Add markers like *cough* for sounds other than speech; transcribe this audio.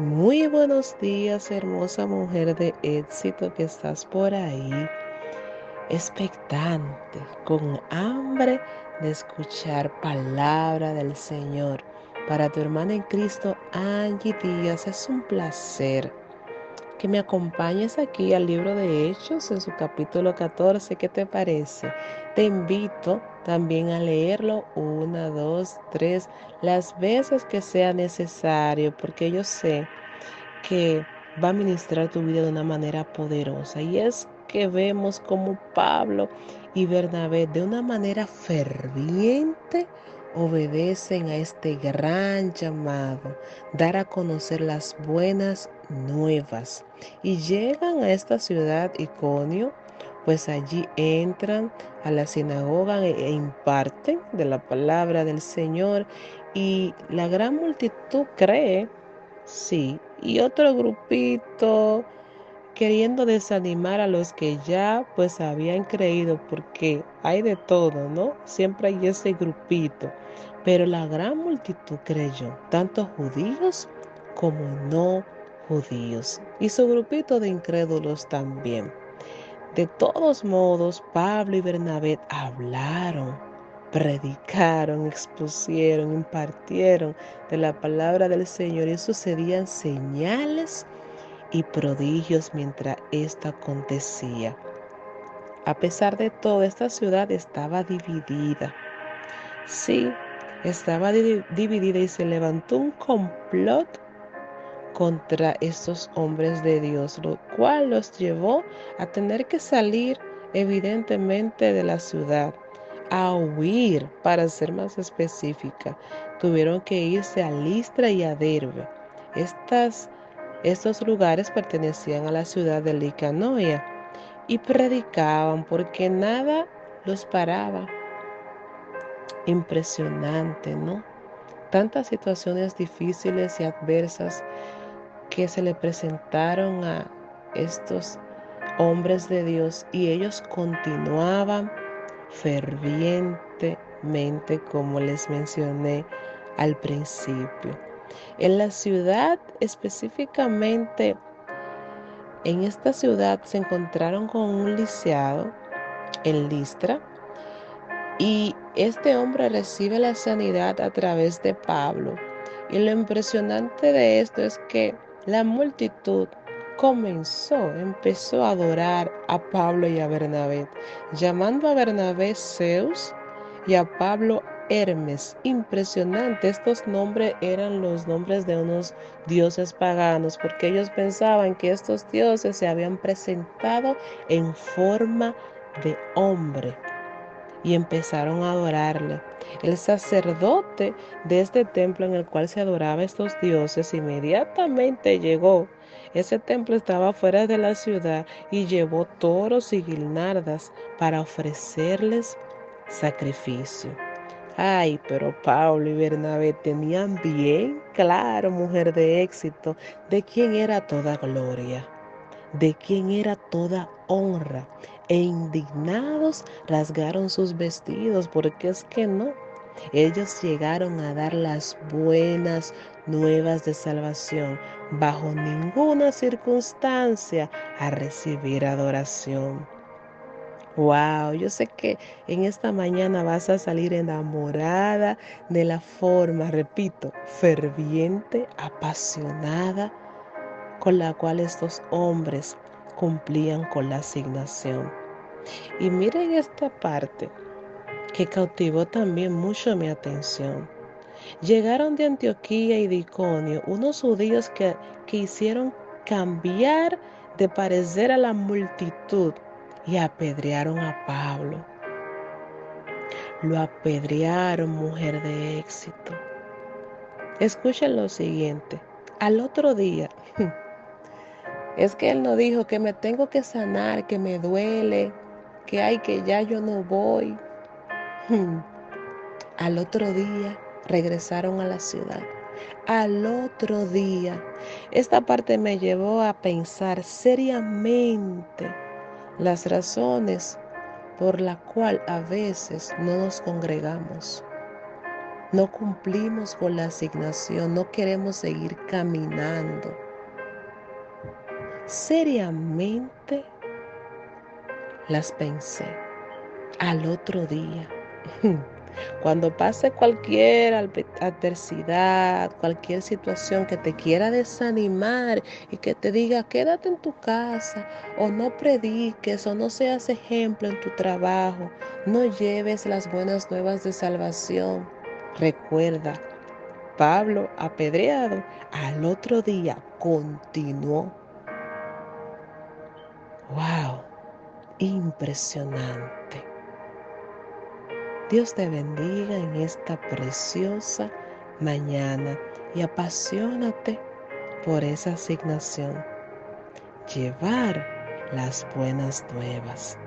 Muy buenos días, hermosa mujer de éxito que estás por ahí, expectante, con hambre de escuchar palabra del Señor. Para tu hermana en Cristo, Angie Díaz, es un placer que me acompañes aquí al libro de Hechos en su capítulo 14. ¿Qué te parece? Te invito también a leerlo una, dos, tres, las veces que sea necesario, porque yo sé que va a ministrar tu vida de una manera poderosa. Y es que vemos como Pablo y Bernabé de una manera ferviente obedecen a este gran llamado, dar a conocer las buenas nuevas. Y llegan a esta ciudad Iconio, pues allí entran a la sinagoga e, e imparten de la palabra del Señor y la gran multitud cree, sí, y otro grupito queriendo desanimar a los que ya pues habían creído, porque hay de todo, ¿no? Siempre hay ese grupito. Pero la gran multitud creyó, tanto judíos como no judíos, y su grupito de incrédulos también. De todos modos, Pablo y Bernabé hablaron, predicaron, expusieron, impartieron de la palabra del Señor y sucedían señales y prodigios mientras esto acontecía. A pesar de todo, esta ciudad estaba dividida. Sí, estaba dividida y se levantó un complot contra estos hombres de Dios, lo cual los llevó a tener que salir evidentemente de la ciudad, a huir, para ser más específica. Tuvieron que irse a Listra y a Derbe. Estas estos lugares pertenecían a la ciudad de Licanoia y predicaban porque nada los paraba. Impresionante, ¿no? Tantas situaciones difíciles y adversas que se le presentaron a estos hombres de Dios y ellos continuaban fervientemente como les mencioné al principio. En la ciudad específicamente, en esta ciudad se encontraron con un lisiado en Listra y este hombre recibe la sanidad a través de Pablo. Y lo impresionante de esto es que la multitud comenzó, empezó a adorar a Pablo y a Bernabé, llamando a Bernabé Zeus y a Pablo Hermes. Impresionante. Estos nombres eran los nombres de unos dioses paganos porque ellos pensaban que estos dioses se habían presentado en forma de hombre y empezaron a adorarle. El sacerdote de este templo en el cual se adoraba estos dioses inmediatamente llegó. Ese templo estaba fuera de la ciudad y llevó toros y guirnaldas para ofrecerles sacrificio. Ay, pero Pablo y Bernabé tenían bien claro, mujer de éxito, de quién era toda gloria, de quién era toda honra. E indignados rasgaron sus vestidos, porque es que no. Ellos llegaron a dar las buenas nuevas de salvación, bajo ninguna circunstancia a recibir adoración. Wow, yo sé que en esta mañana vas a salir enamorada de la forma, repito, ferviente, apasionada con la cual estos hombres cumplían con la asignación. Y miren esta parte que cautivó también mucho mi atención. Llegaron de Antioquía y de Iconio unos judíos que, que hicieron cambiar de parecer a la multitud y apedrearon a Pablo. Lo apedrearon, mujer de éxito. Escuchen lo siguiente. Al otro día, *laughs* es que él no dijo que me tengo que sanar, que me duele, que hay que ya yo no voy. Al otro día regresaron a la ciudad. Al otro día, esta parte me llevó a pensar seriamente las razones por la cual a veces no nos congregamos. no cumplimos con la asignación, no queremos seguir caminando. Seriamente las pensé al otro día. *laughs* Cuando pase cualquier adversidad, cualquier situación que te quiera desanimar y que te diga quédate en tu casa o no prediques o no seas ejemplo en tu trabajo, no lleves las buenas nuevas de salvación. Recuerda, Pablo apedreado al otro día continuó. ¡Wow! Impresionante. Dios te bendiga en esta preciosa mañana y apasionate por esa asignación. Llevar las buenas nuevas.